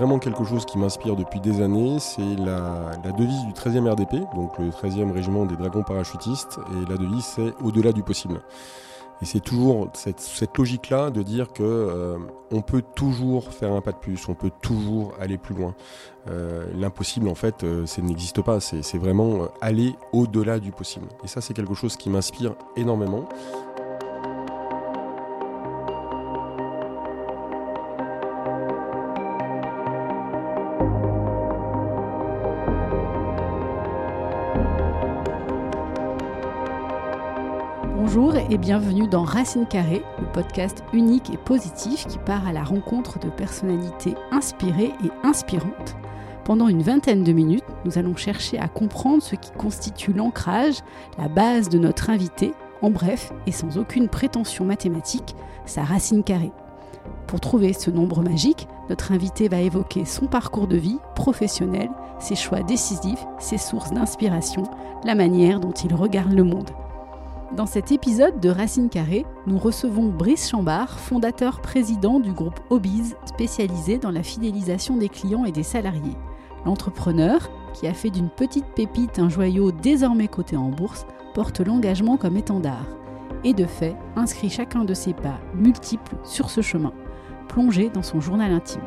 vraiment quelque chose qui m'inspire depuis des années, c'est la, devise du 13e RDP, donc le 13e régiment des dragons parachutistes, et la devise c'est au-delà du possible. Et c'est toujours cette, logique-là de dire que euh, on peut toujours faire un pas de plus, on peut toujours aller plus loin. Euh, l'impossible, en fait, euh, ça n'existe pas. C'est vraiment aller au-delà du possible. Et ça, c'est quelque chose qui m'inspire énormément. Bonjour et bienvenue dans Racine Carrée, le podcast unique et positif qui part à la rencontre de personnalités inspirées et inspirantes. Pendant une vingtaine de minutes, nous allons chercher à comprendre ce qui constitue l'ancrage, la base de notre invité, en bref et sans aucune prétention mathématique, sa racine carrée. Pour trouver ce nombre magique, notre invité va évoquer son parcours de vie professionnel, ses choix décisifs, ses sources d'inspiration, la manière dont il regarde le monde. Dans cet épisode de Racine Carrée, nous recevons Brice Chambard, fondateur-président du groupe Obiz, spécialisé dans la fidélisation des clients et des salariés. L'entrepreneur, qui a fait d'une petite pépite un joyau désormais coté en bourse, porte l'engagement comme étendard. Et de fait, inscrit chacun de ses pas multiples sur ce chemin, plongé dans son journal intime.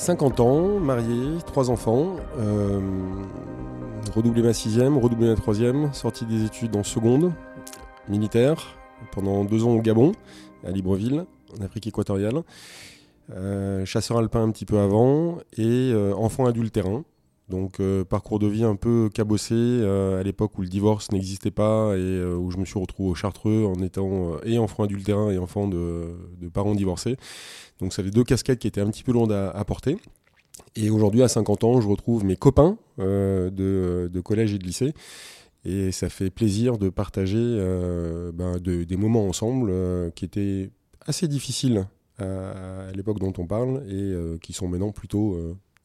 50 ans, marié, trois enfants, euh, redoublé ma sixième, redoublé ma troisième, sorti des études en seconde, militaire, pendant deux ans au Gabon, à Libreville, en Afrique équatoriale, euh, chasseur alpin un petit peu avant, et enfant adultérin. Donc parcours de vie un peu cabossé à l'époque où le divorce n'existait pas et où je me suis retrouvé au Chartreux en étant et enfant adultérin et enfant de, parents divorcés. Donc ça fait deux casquettes qui étaient un petit peu lourdes à, porter. Et aujourd'hui, à 50 ans, je retrouve mes copains euh, de, collège et de lycée. Et ça fait plaisir de partager euh, ben, des moments ensemble euh, qui étaient assez difficiles à, l'époque dont on parle et qui sont maintenant plutôt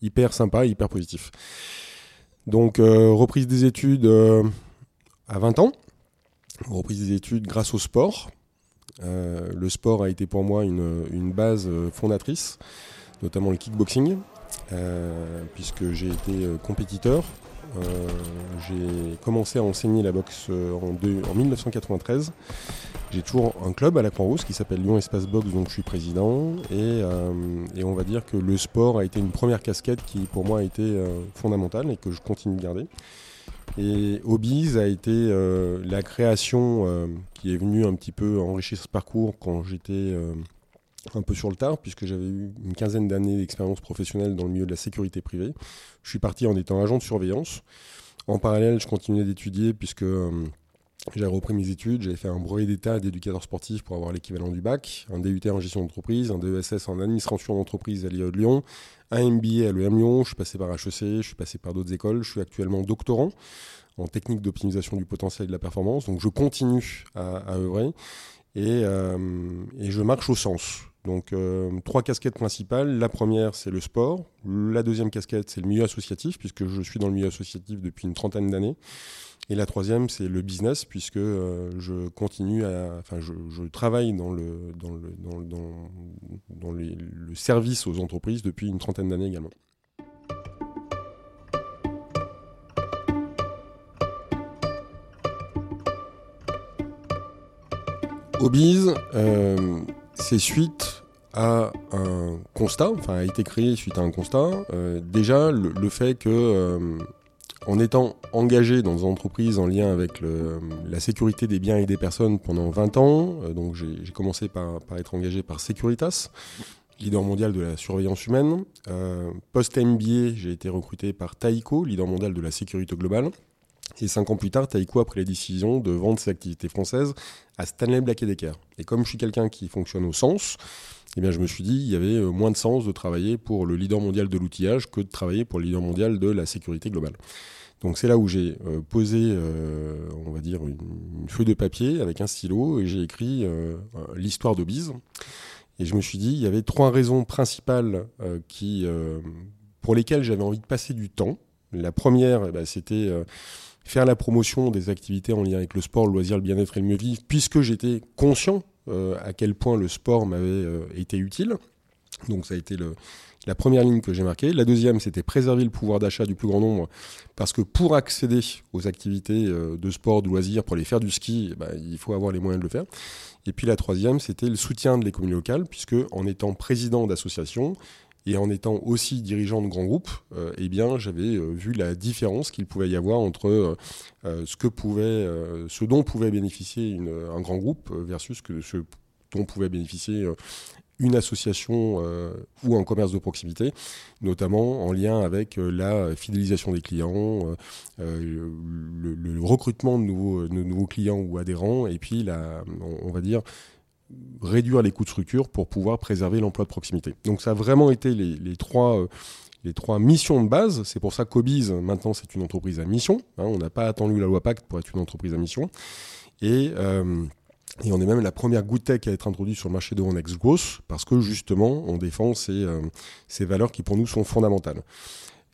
hyper sympas, hyper positifs. Donc reprise des études à 20 ans, reprise des études grâce au sport, euh, le sport a été pour moi une, base euh, fondatrice, notamment le kickboxing, euh, puisque j'ai été compétiteur. J'ai commencé à enseigner la boxe en, 1993. J'ai toujours un club à la Croix-Rousse qui s'appelle Lyon Espace Boxe, dont je suis président. Et, on va dire que le sport a été une première casquette qui, pour moi, a été fondamentale et que je continue de garder. Et Hobbies a été euh, la création euh, qui est venue un petit peu enrichir ce parcours quand j'étais euh, un peu sur le tard, puisque j'avais eu une quinzaine d'années d'expérience professionnelle dans le milieu de la sécurité privée. Je suis parti en étant agent de surveillance. En parallèle, je continuais d'étudier puisque j'avais repris mes études, j'avais fait un brevet d'état d'éducateur sportif pour avoir l'équivalent du bac, un DUT en gestion d'entreprise, un DESS en administration d'entreprise à l'IA de Lyon, un MBA à l'EM Lyon, je suis passé par HEC, je suis passé par d'autres écoles, je suis actuellement doctorant en technique d'optimisation du potentiel et de la performance, donc je continue à, œuvrer et, euh, et, je marche au sens. Donc euh, trois casquettes principales. La première, c'est le sport. La deuxième casquette, c'est le milieu associatif, puisque je suis dans le milieu associatif depuis une trentaine d'années. Et la troisième, c'est le business, puisque euh, je continue à, enfin, je, travaille dans le dans le dans, dans, dans le service aux entreprises depuis une trentaine d'années également. Hobbies, euh, c'est suite à un constat, enfin a été créé suite à un constat. Euh, déjà, le, fait que euh, en étant engagé dans des entreprises en lien avec la sécurité des biens et des personnes pendant 20 ans, donc j'ai commencé par, être engagé par Securitas, leader mondial de la surveillance humaine. Post-MBA, j'ai été recruté par Taïko, leader mondial de la sécurité globale. Et cinq ans plus tard, Taïko a pris la décision de vendre ses activités françaises à Stanley Black Decker. Et comme je suis quelqu'un qui fonctionne au sens, eh bien, je me suis dit il y avait euh, moins de sens de travailler pour le leader mondial de l'outillage que de travailler pour le leader mondial de la sécurité globale. Donc c'est là où j'ai euh, posé, euh, on va dire, une, feuille de papier avec un stylo et j'ai écrit l'histoire de. Et je me suis dit, il y avait trois raisons principales qui, pour lesquelles j'avais envie de passer du temps. La première, eh ben, c'était faire la promotion des activités en lien avec le sport, le loisir, le bien-être et le mieux vivre, puisque j'étais conscient à quel point le sport m'avait été utile. Donc ça a été la première ligne que j'ai marquée. La deuxième, c'était préserver le pouvoir d'achat du plus grand nombre, parce que pour accéder aux activités euh, de sport, de loisirs, pour aller faire du ski, eh ben, il faut avoir les moyens de le faire. Et puis la troisième, c'était le soutien de l'économie locale, puisque en étant président d'association et en étant aussi dirigeant de grands groupes, euh, eh bien, j'avais euh, vu la différence qu'il pouvait y avoir entre ce que pouvait, ce dont pouvait bénéficier un grand groupe versus ce dont pouvait bénéficier une association euh, ou un commerce de proximité, notamment en lien avec euh, la fidélisation des clients, euh, le, recrutement de nouveaux, de nouveaux, clients ou adhérents, et puis la, on, va dire réduire les coûts de structure pour pouvoir préserver l'emploi de proximité. Donc ça a vraiment été les, trois les trois missions de base. C'est pour ça qu'Obiz, maintenant, c'est une entreprise à mission. Hein. on n'a pas attendu la loi Pacte pour être une entreprise à mission. Et et on est même la première tech à être introduite sur le marché de Onex Growth parce que justement, on défend ces, euh, ces valeurs qui pour nous sont fondamentales.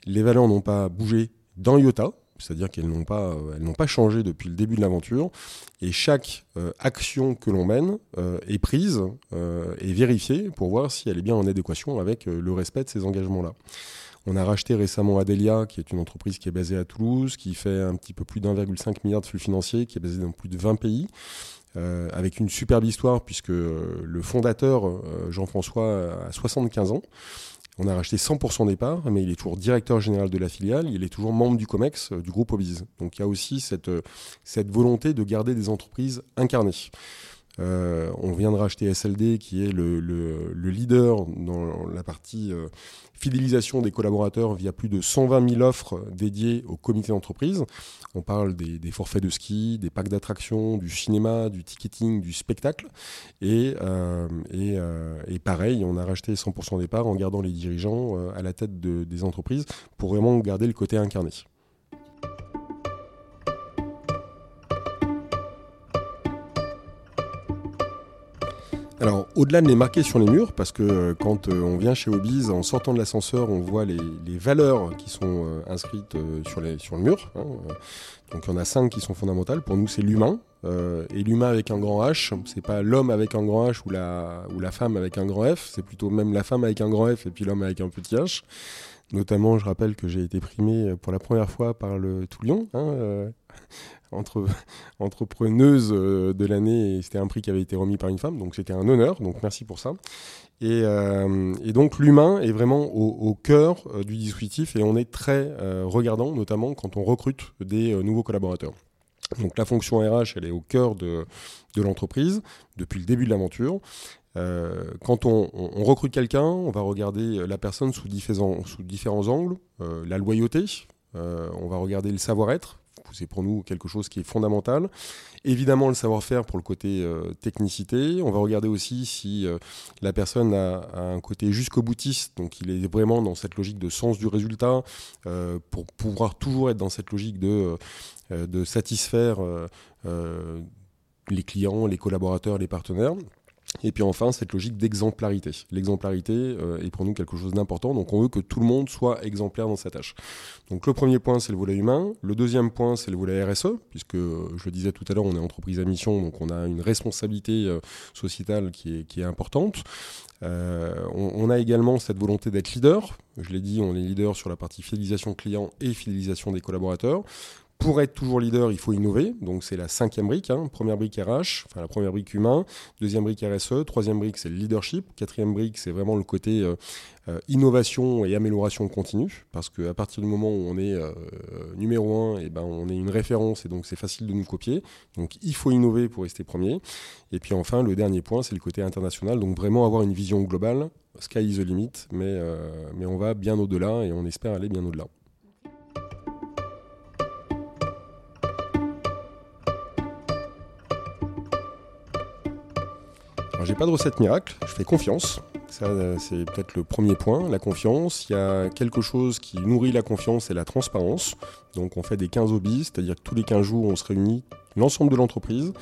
Les valeurs n'ont pas bougé dans IOTA, c'est-à-dire qu'elles n'ont pas, euh, n'ont pas changé depuis le début de l'aventure. Et chaque euh, action que l'on mène est prise et vérifiée pour voir si elle est bien en adéquation avec le respect de ces engagements-là. On a racheté récemment Adelia, qui est une entreprise qui est basée à Toulouse, qui fait un petit peu plus d'1,5 milliard de flux financiers, qui est basée dans plus de 20 pays. Euh, avec une superbe histoire puisque euh, le fondateur, euh, Jean-François, a 75 ans. On a racheté 100% des parts, mais il est toujours directeur général de la filiale, il est toujours membre du COMEX, du groupe Obiz. Donc il y a aussi cette, cette volonté de garder des entreprises incarnées. Euh, on vient de racheter SLD, qui est le, leader dans la partie euh, fidélisation des collaborateurs via plus de 120 000 offres dédiées au comité d'entreprise. On parle des, forfaits de ski, des packs d'attractions, du cinéma, du ticketing, du spectacle. Et, euh, et, pareil, on a racheté 100% des parts en gardant les dirigeants à la tête des entreprises pour vraiment garder le côté incarné. Alors, au-delà de les marquer sur les murs, parce que euh, quand euh, on vient chez Obiz, en sortant de l'ascenseur, on voit les, valeurs qui sont euh, inscrites sur le mur. Hein, donc, il y en a cinq qui sont fondamentales. Pour nous, c'est l'humain. Et l'humain avec un grand H, c'est pas l'homme avec un grand H ou la, ou la femme avec un grand F, c'est plutôt même la femme avec un grand F et puis l'homme avec un petit H. Notamment, je rappelle que j'ai été primé pour la première fois par le Toulion, hein, entre, entrepreneuse euh, de l'année et c'était un prix qui avait été remis par une femme, donc c'était un honneur, donc merci pour ça. Et, euh, donc l'humain est vraiment au, cœur euh, du dispositif et on est très regardant, notamment quand on recrute des nouveaux collaborateurs. Donc la fonction RH, elle est au cœur de, l'entreprise depuis le début de l'aventure. quand on, recrute quelqu'un, on va regarder la personne sous différents, sous différents angles, la loyauté, on va regarder le savoir-être, c'est pour nous quelque chose qui est fondamental. Évidemment, le savoir-faire pour le côté euh, technicité. On va regarder aussi si euh, la personne a, un côté jusqu'au boutiste, donc il est vraiment dans cette logique de sens du résultat, euh, pour pouvoir toujours être dans cette logique de, de satisfaire les clients, les collaborateurs, les partenaires. Et puis enfin, cette logique d'exemplarité. L'exemplarité euh, est pour nous quelque chose d'important, donc on veut que tout le monde soit exemplaire dans sa tâche. Donc le premier point, c'est le volet humain. Le deuxième point, c'est le volet RSE, puisque euh, je le disais tout à l'heure, on est entreprise à mission, donc on a une responsabilité euh, sociétale qui est, qui est importante. On, on, a également cette volonté d'être leader. Je l'ai dit, on est leader sur la partie fidélisation client et fidélisation des collaborateurs pour être toujours leader, il faut innover. Donc c'est la cinquième brique. Hein. Première brique RH, enfin la première brique humain. Deuxième brique RSE. Troisième brique, c'est le leadership. Quatrième brique, c'est vraiment le côté euh, euh, innovation et amélioration continue. Parce qu'à partir du moment où on est euh, numéro un, et eh ben, on est une référence et donc c'est facile de nous copier. Donc il faut innover pour rester premier. Et puis enfin, le dernier point, c'est le côté international. Donc vraiment avoir une vision globale. Sky is the limit, mais, mais on va bien au-delà et on espère aller bien au-delà. J'ai pas de recette miracle, je fais confiance. Ça, c'est peut-être le premier point, la confiance. Il y a quelque chose qui nourrit la confiance, c'est la transparence. Donc on fait des 15 obis, c'est-à-dire que tous les 15 jours, on se réunit l'ensemble de l'entreprise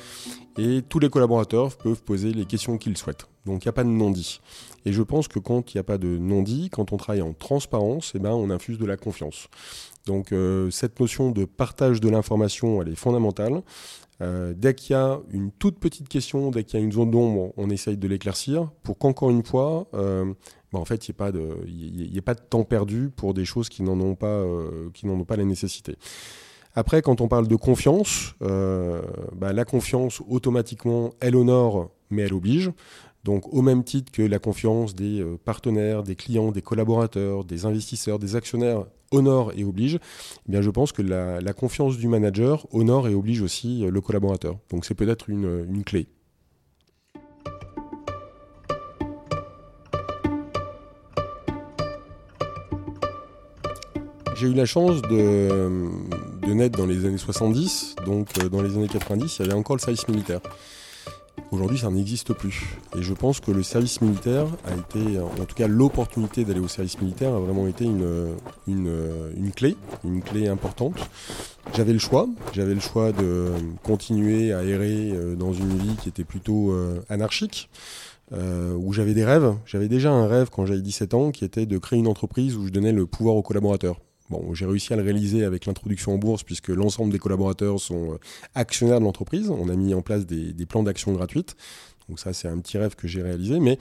et tous les collaborateurs peuvent poser les questions qu'ils souhaitent. Donc il n'y a pas de non-dit. Et je pense que quand il n'y a pas de non-dit, quand on travaille en transparence, eh ben, on infuse de la confiance. Donc euh, cette notion de partage de l'information, elle est fondamentale. Euh, dès qu'il y a une toute petite question, dès qu'il y a une zone d'ombre, on essaye de l'éclaircir pour qu'encore une fois, euh, bah, en fait, il n'y ait, pas de temps perdu pour des choses qui n'en ont, pas, ont pas la nécessité. Après, quand on parle de confiance, bah, la confiance, automatiquement, elle honore, mais elle oblige. Donc au même titre que la confiance des partenaires, des clients, des collaborateurs, des investisseurs, des actionnaires honore et oblige, eh bien je pense que la, confiance du manager honore et oblige aussi euh, le collaborateur. Donc c'est peut-être une, une clé. J'ai eu la chance de, de, naître dans les années 70, donc euh, dans les années 90, il y avait encore le service militaire. Aujourd'hui, ça n'existe plus. Et je pense que le service militaire a été, en tout cas l'opportunité d'aller au service militaire a vraiment été une, une, clé, une clé importante. J'avais le choix, j'avais le choix de continuer à errer euh, dans une vie qui était plutôt euh, anarchique. Euh, où j'avais des rêves. J'avais déjà un rêve quand j'avais 17 ans qui était de créer une entreprise où je donnais le pouvoir aux collaborateurs. Bon, j'ai réussi à le réaliser avec l'introduction en bourse puisque l'ensemble des collaborateurs sont euh, actionnaires de l'entreprise. On a mis en place des, plans d'action gratuites. Donc ça, c'est un petit rêve que j'ai réalisé. Mais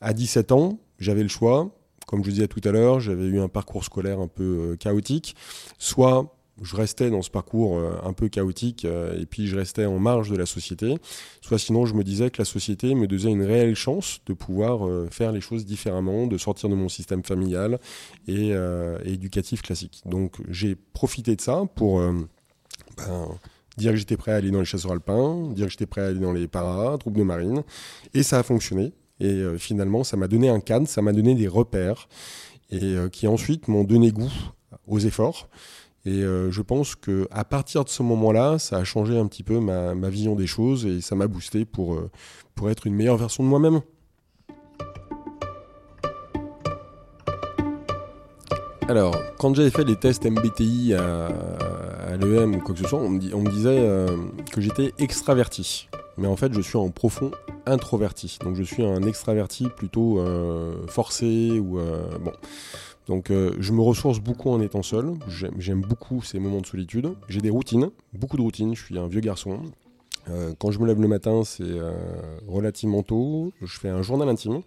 à 17 ans, j'avais le choix. Comme je vous disais tout à l'heure, j'avais eu un parcours scolaire un peu euh, chaotique. Soit je restais dans ce parcours euh, un peu chaotique euh, et puis je restais en marge de la société, soit sinon je me disais que la société me donnait une réelle chance de pouvoir euh, faire les choses différemment, de sortir de mon système familial et, éducatif classique. Donc j'ai profité de ça pour ben, dire que j'étais prêt à aller dans les chasseurs alpins, dire que j'étais prêt à aller dans les paras, troupes de marine, et ça a fonctionné. Et finalement, ça m'a donné un cadre, ça m'a donné des repères, et qui ensuite m'ont donné goût aux efforts. Et euh, je pense que à partir de ce moment-là, ça a changé un petit peu ma, vision des choses et ça m'a boosté pour, euh, pour être une meilleure version de moi-même. Alors, quand j'avais fait les tests MBTI à, l'EM ou quoi que ce soit, on me, on me disait euh, que j'étais extraverti. Mais en fait, je suis en profond introverti. Donc, je suis un extraverti plutôt forcé ou bon. Donc euh, je me ressource beaucoup en étant seul, j'aime beaucoup ces moments de solitude. J'ai des routines, beaucoup de routines, je suis un vieux garçon. Euh, quand je me lève le matin, c'est euh, relativement tôt, je fais un journal intime.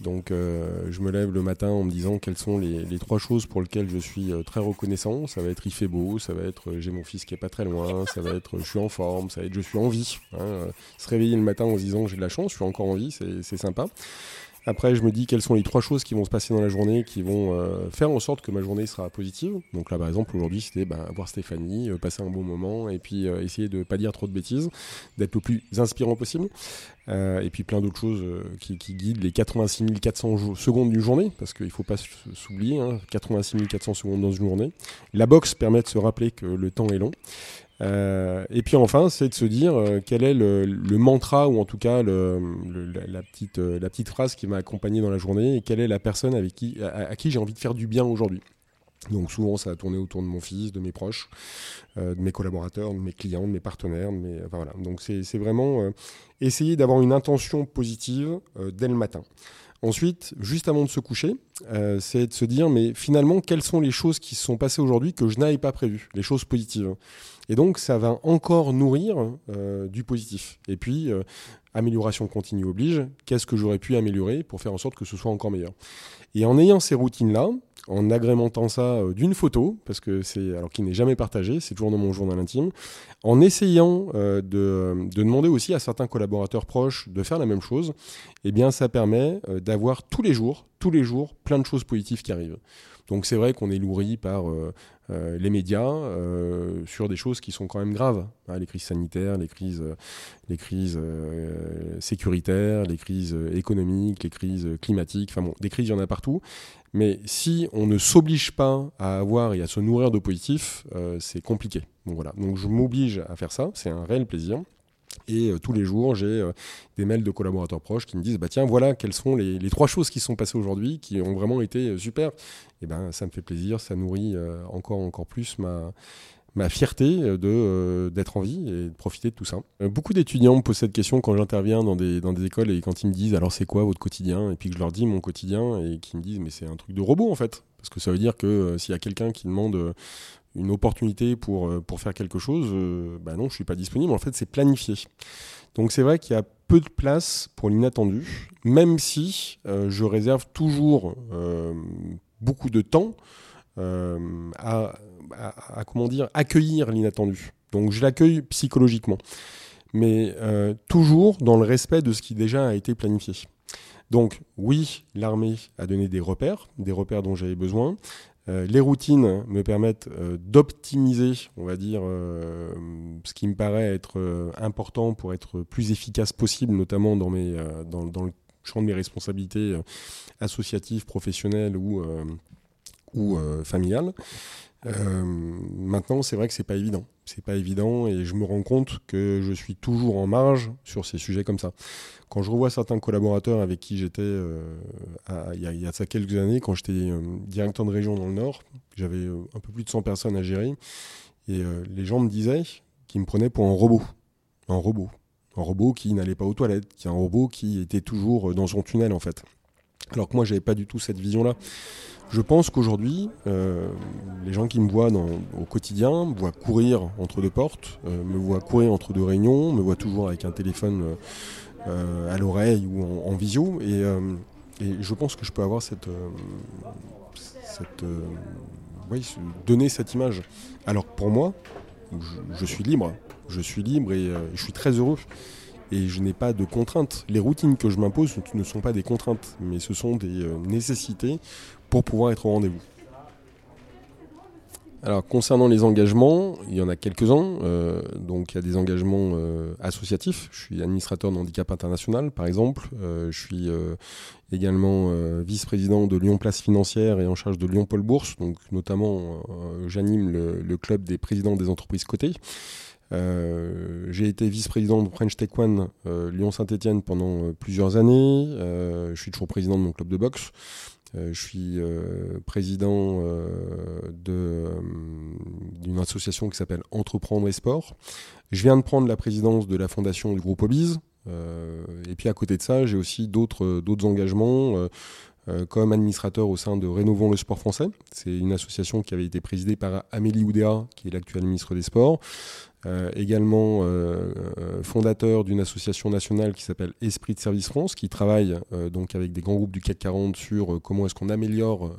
Donc je me lève le matin en me disant quelles sont les, trois choses pour lesquelles je suis très reconnaissant. Ça va être il fait beau, ça va être j'ai mon fils qui est pas très loin, ça va être je suis en forme, ça va être je suis en vie. Hein. Se réveiller le matin en se disant j'ai de la chance, je suis encore en vie, c'est sympa. Après, je me dis quelles sont les trois choses qui vont se passer dans la journée qui vont euh, faire en sorte que ma journée sera positive. Donc là, par exemple, aujourd'hui, c'était bah, voir Stéphanie, euh, passer un bon moment et puis euh, essayer de ne pas dire trop de bêtises, d'être le plus inspirant possible. et puis plein d'autres choses qui, guident les 86 400 secondes d'une journée, parce qu'il ne faut pas s'oublier, 86 hein, 400 secondes dans une journée. La boxe permet de se rappeler que le temps est long. Euh, et puis enfin, c'est de se dire euh, quel est le, mantra ou en tout cas la, petite, euh, la petite phrase qui m'a accompagné dans la journée et quelle est la personne avec qui, à, qui j'ai envie de faire du bien aujourd'hui. Donc souvent, ça a tourné autour de mon fils, de mes proches, de mes collaborateurs, de mes clients, de mes partenaires. De voilà. Donc c'est vraiment essayer d'avoir une intention positive dès le matin. Ensuite, juste avant de se coucher, c'est de se dire, mais finalement, quelles sont les choses qui se sont passées aujourd'hui que je n'avais pas prévues, les choses positives. Et donc, ça va encore nourrir euh, du positif. Et puis, euh, amélioration continue oblige. Qu'est-ce que j'aurais pu améliorer pour faire en sorte que ce soit encore meilleur? Et en ayant ces routines-là, en agrémentant ça euh, d'une photo, parce que c'est alors qui n'est jamais partagé, c'est toujours dans mon journal intime, en essayant de, de, demander aussi à certains collaborateurs proches de faire la même chose, eh bien ça permet d'avoir tous les jours, tous les jours, plein de choses positives qui arrivent. Donc c'est vrai qu'on est nourri par euh, euh, les médias euh, sur des choses qui sont quand même graves. Hein, les crises sanitaires, les crises, les crises sécuritaires, les crises économiques, les crises climatiques. Enfin bon, des crises, il y en a partout. Mais si on ne s'oblige pas à avoir et à se nourrir de positif, c'est compliqué. Donc voilà. Donc je m'oblige à faire ça. C'est un réel plaisir. Et tous les jours, j'ai des mails de collaborateurs proches qui me disent bah tiens voilà quelles sont les, les trois choses qui sont passées aujourd'hui qui ont vraiment été super. Et ben ça me fait plaisir, ça nourrit encore encore plus ma ma fierté euh, euh, d'être en vie et de profiter de tout ça. Euh, beaucoup d'étudiants me posent cette question quand j'interviens dans des, dans des écoles et quand ils me disent alors c'est quoi votre quotidien? Et puis que je leur dis mon quotidien et qu'ils me disent mais c'est un truc de robot en fait parce que ça veut dire que s'il y a quelqu'un qui demande une opportunité pour, pour faire quelque chose, bah non je suis pas disponible en fait c'est planifié. Donc c'est vrai qu'il y a peu de place pour l'inattendu même si je réserve toujours beaucoup de temps à à, comment dire, accueillir l'inattendu. Donc je l'accueille psychologiquement, mais euh, toujours dans le respect de ce qui déjà a été planifié. Donc oui, l'armée a donné des repères, des repères dont j'avais besoin. Euh, les routines me permettent euh, d'optimiser, on va dire, ce qui me paraît être important pour être plus efficace possible, notamment dans, le champ de mes responsabilités associatives, professionnelles ou, familiales. Euh, maintenant, c'est vrai que c'est pas évident. C'est pas évident et je me rends compte que je suis toujours en marge sur ces sujets comme ça. Quand je revois certains collaborateurs avec qui j'étais euh, il y, a ça quelques années, quand j'étais euh, directeur de région dans le Nord, j'avais un peu plus de 100 personnes à gérer et les gens me disaient qu'ils me prenaient pour un robot. Un robot. Un robot qui n'allait pas aux toilettes, qui un robot qui était toujours dans son tunnel en fait. Alors que moi, j'avais pas du tout cette vision-là. Je pense qu'aujourd'hui, euh, les gens qui me voient au quotidien me voient courir entre deux portes, euh, me voient courir entre deux réunions, me voient toujours avec un téléphone euh, à l'oreille ou en, visio. Et, je pense que je peux avoir cette, cette donner cette image. Alors pour moi, je, suis libre, je suis libre et je suis très heureux et je n'ai pas de contraintes. Les routines que je m'impose ne sont pas des contraintes, mais ce sont des nécessités pour pouvoir être au rendez-vous. Alors concernant les engagements, il y en a quelques-uns. Euh, donc il y a des engagements euh, associatifs. Je suis administrateur de handicap international, par exemple. Euh, je suis également vice-président de Lyon Place Financière et en charge de Lyon Paul Bourse. Donc notamment, j'anime le, club des présidents des entreprises cotées. J'ai été vice-président de French Tech One Lyon Saint-Etienne pendant plusieurs années. je suis toujours président de mon club de boxe. Euh, je suis euh, président euh, d'une association qui s'appelle Entreprendre et Sport. Je viens de prendre la présidence de la fondation du groupe Obise. et puis à côté de ça, j'ai aussi d'autres engagements comme administrateur au sein de Rénovons le sport français. C'est une association qui avait été présidée par Amélie Oudéa, qui est l'actuelle ministre des Sports. Euh, également euh, euh, fondateur d'une association nationale qui s'appelle Esprit de Service France, qui travaille donc avec des grands groupes du CAC 40 sur comment est-ce qu'on améliore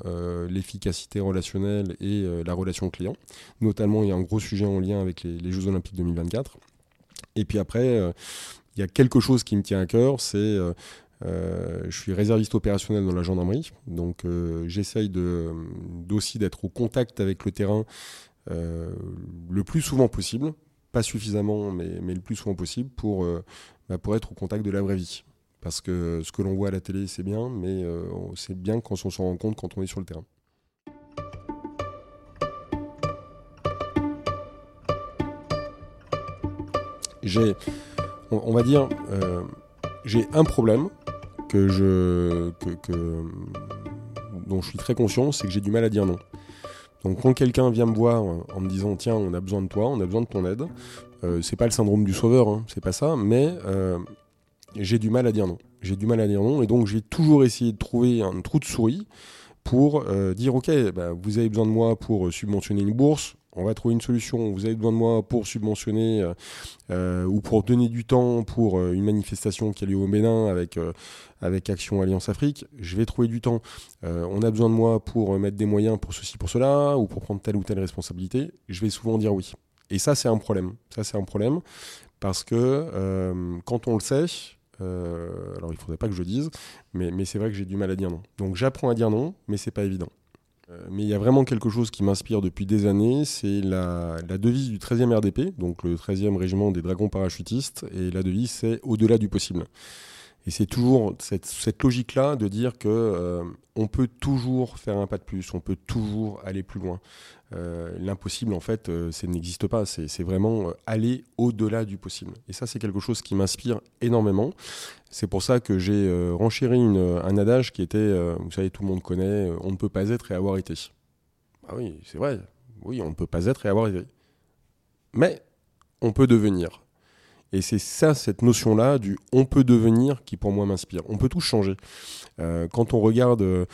l'efficacité relationnelle et la relation client. Notamment, il y a un gros sujet en lien avec les, Jeux Olympiques 2024. Et puis après, il y a quelque chose qui me tient à cœur, c'est je suis réserviste opérationnel dans la gendarmerie, donc j'essaye aussi d'être au contact avec le terrain le plus souvent possible pas suffisamment, mais, le plus souvent possible pour, euh, bah, pour être au contact de la vraie vie. Parce que ce que l'on voit à la télé, c'est bien, mais euh, c'est bien quand on s'en rend compte quand on est sur le terrain. J'ai, on, va dire, euh, j'ai un problème je, dont je suis très conscient, c'est que j'ai du mal à dire non. Donc quand quelqu'un vient me voir en me disant tiens on a besoin de toi, on a besoin de ton aide, euh, c'est pas le syndrome du sauveur, hein, c'est pas ça, mais euh, j'ai du mal à dire non. J'ai du mal à dire non et donc j'ai toujours essayé de trouver un trou de souris pour euh, dire ok bah, vous avez besoin de moi pour subventionner une bourse, on va trouver une solution. Vous avez besoin de moi pour subventionner euh, euh, ou pour donner du temps pour euh, une manifestation qui a lieu au Bénin avec, Action Alliance Afrique. Je vais trouver du temps. on a besoin de moi pour mettre des moyens pour ceci, pour cela, ou pour prendre telle ou telle responsabilité. Je vais souvent dire oui. Et ça, c'est un problème. Ça, c'est un problème parce que quand on le sait, alors il faudrait pas que je dise, mais, mais c'est vrai que j'ai du mal à dire non. Donc j'apprends à dire non, mais c'est pas évident. Euh, mais il y a vraiment quelque chose qui m'inspire depuis des années, c'est la, devise du 13e RDP, donc le 13e régiment des dragons parachutistes, et la devise c'est au-delà du possible. Et c'est toujours cette, logique-là de dire que euh, on peut toujours faire un pas de plus, on peut toujours aller plus loin. Euh, l'impossible, en fait, euh, ça n'existe pas. C'est vraiment aller au-delà du possible. Et ça, c'est quelque chose qui m'inspire énormément. C'est pour ça que j'ai renchéri un adage qui était, vous savez, tout le monde connaît, on ne peut pas être et avoir été. Ah oui, c'est vrai. Oui, on ne peut pas être et avoir été. Mais on peut devenir. Et c'est ça, cette notion-là du on peut devenir qui pour moi m'inspire. On peut tout changer. Euh, quand on regarde euh,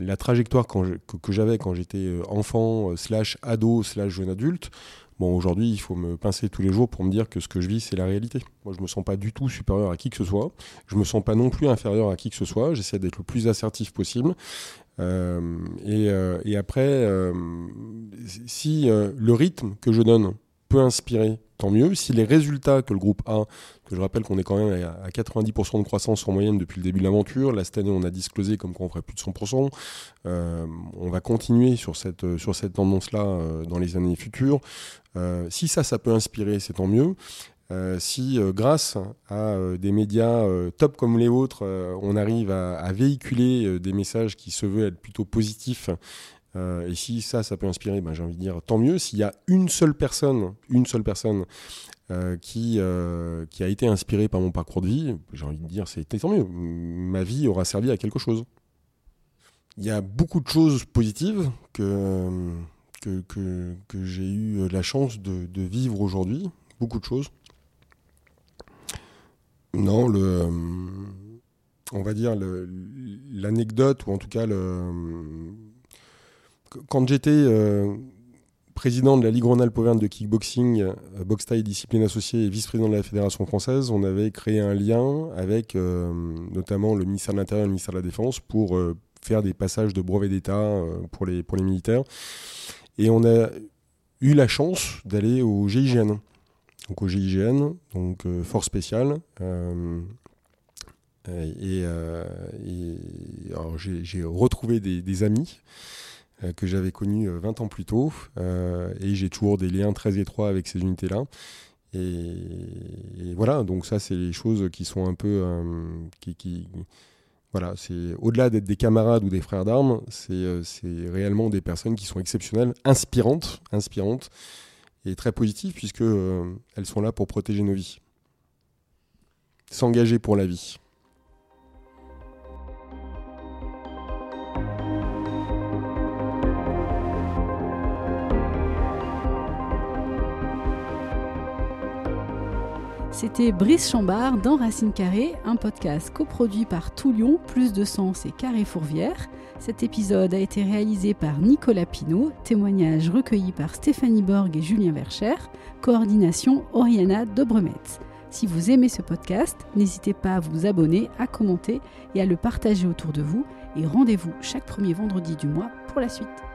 la trajectoire que, j'avais quand j'étais euh, enfant, slash ado, slash jeune adulte, bon aujourd'hui il faut me pincer tous les jours pour me dire que ce que je vis c'est la réalité. Moi je me sens pas du tout supérieur à qui que ce soit. Je me sens pas non plus inférieur à qui que ce soit. J'essaie d'être le plus assertif possible. et, après, si le rythme que je donne peut inspirer, tant mieux. Si les résultats que le groupe a, que je rappelle qu'on est quand même à 90% de croissance en moyenne depuis le début de l'aventure, là cette année on a disclosé comme qu'on ferait plus de 100%, euh, on va continuer sur cette, cette tendance-là euh, dans les années futures. Euh, si ça, ça peut inspirer, c'est tant mieux. si grâce à des médias top comme les autres, on arrive à, à véhiculer des messages qui se veulent être plutôt positifs euh, et si ça, ça peut inspirer, ben, j'ai envie de dire tant mieux. S'il y a une seule personne, une seule personne euh, qui, euh, qui a été inspirée par mon parcours de vie, j'ai envie de dire c'est tant mieux. Ma vie aura servi à quelque chose. Il y a beaucoup de choses positives que, que, que, j'ai eu la chance de, de vivre aujourd'hui. Beaucoup de choses. Non, le, on va dire l'anecdote, ou en tout cas le, quand j'étais euh, président de la Ligue Rhône-Alpes de kickboxing, euh, boxe taille discipline associée et vice-président de la Fédération française, on avait créé un lien avec euh, notamment le ministère de l'Intérieur et le ministère de la Défense pour faire des passages de brevet d'État pour, les, militaires. Et on a eu la chance d'aller au GIGN. Donc au GIGN, donc force spéciale. et, j'ai retrouvé des, amis que j'avais connu 20 euh, ans plus tôt. Euh, et j'ai toujours des liens très étroits avec ces unités-là. Et, voilà, donc ça, c'est les choses qui sont un peu. voilà, c'est au-delà d'être des camarades ou des frères d'armes, c'est réellement des personnes qui sont exceptionnelles, inspirantes, inspirantes et très positives puisque elles sont là pour protéger nos vies, s'engager pour la vie. C'était Brice Chambard dans Racine Carré, un podcast coproduit par Toulion, Plus de Sens et Carré Fourvière. Cet épisode a été réalisé par Nicolas Pinault, témoignage recueilli par Stéphanie Borg et Julien Vercher, coordination Oriana Dobremetz. Si vous aimez ce podcast, n'hésitez pas à vous abonner, à commenter et à le partager autour de vous. Et rendez-vous chaque premier vendredi du mois pour la suite.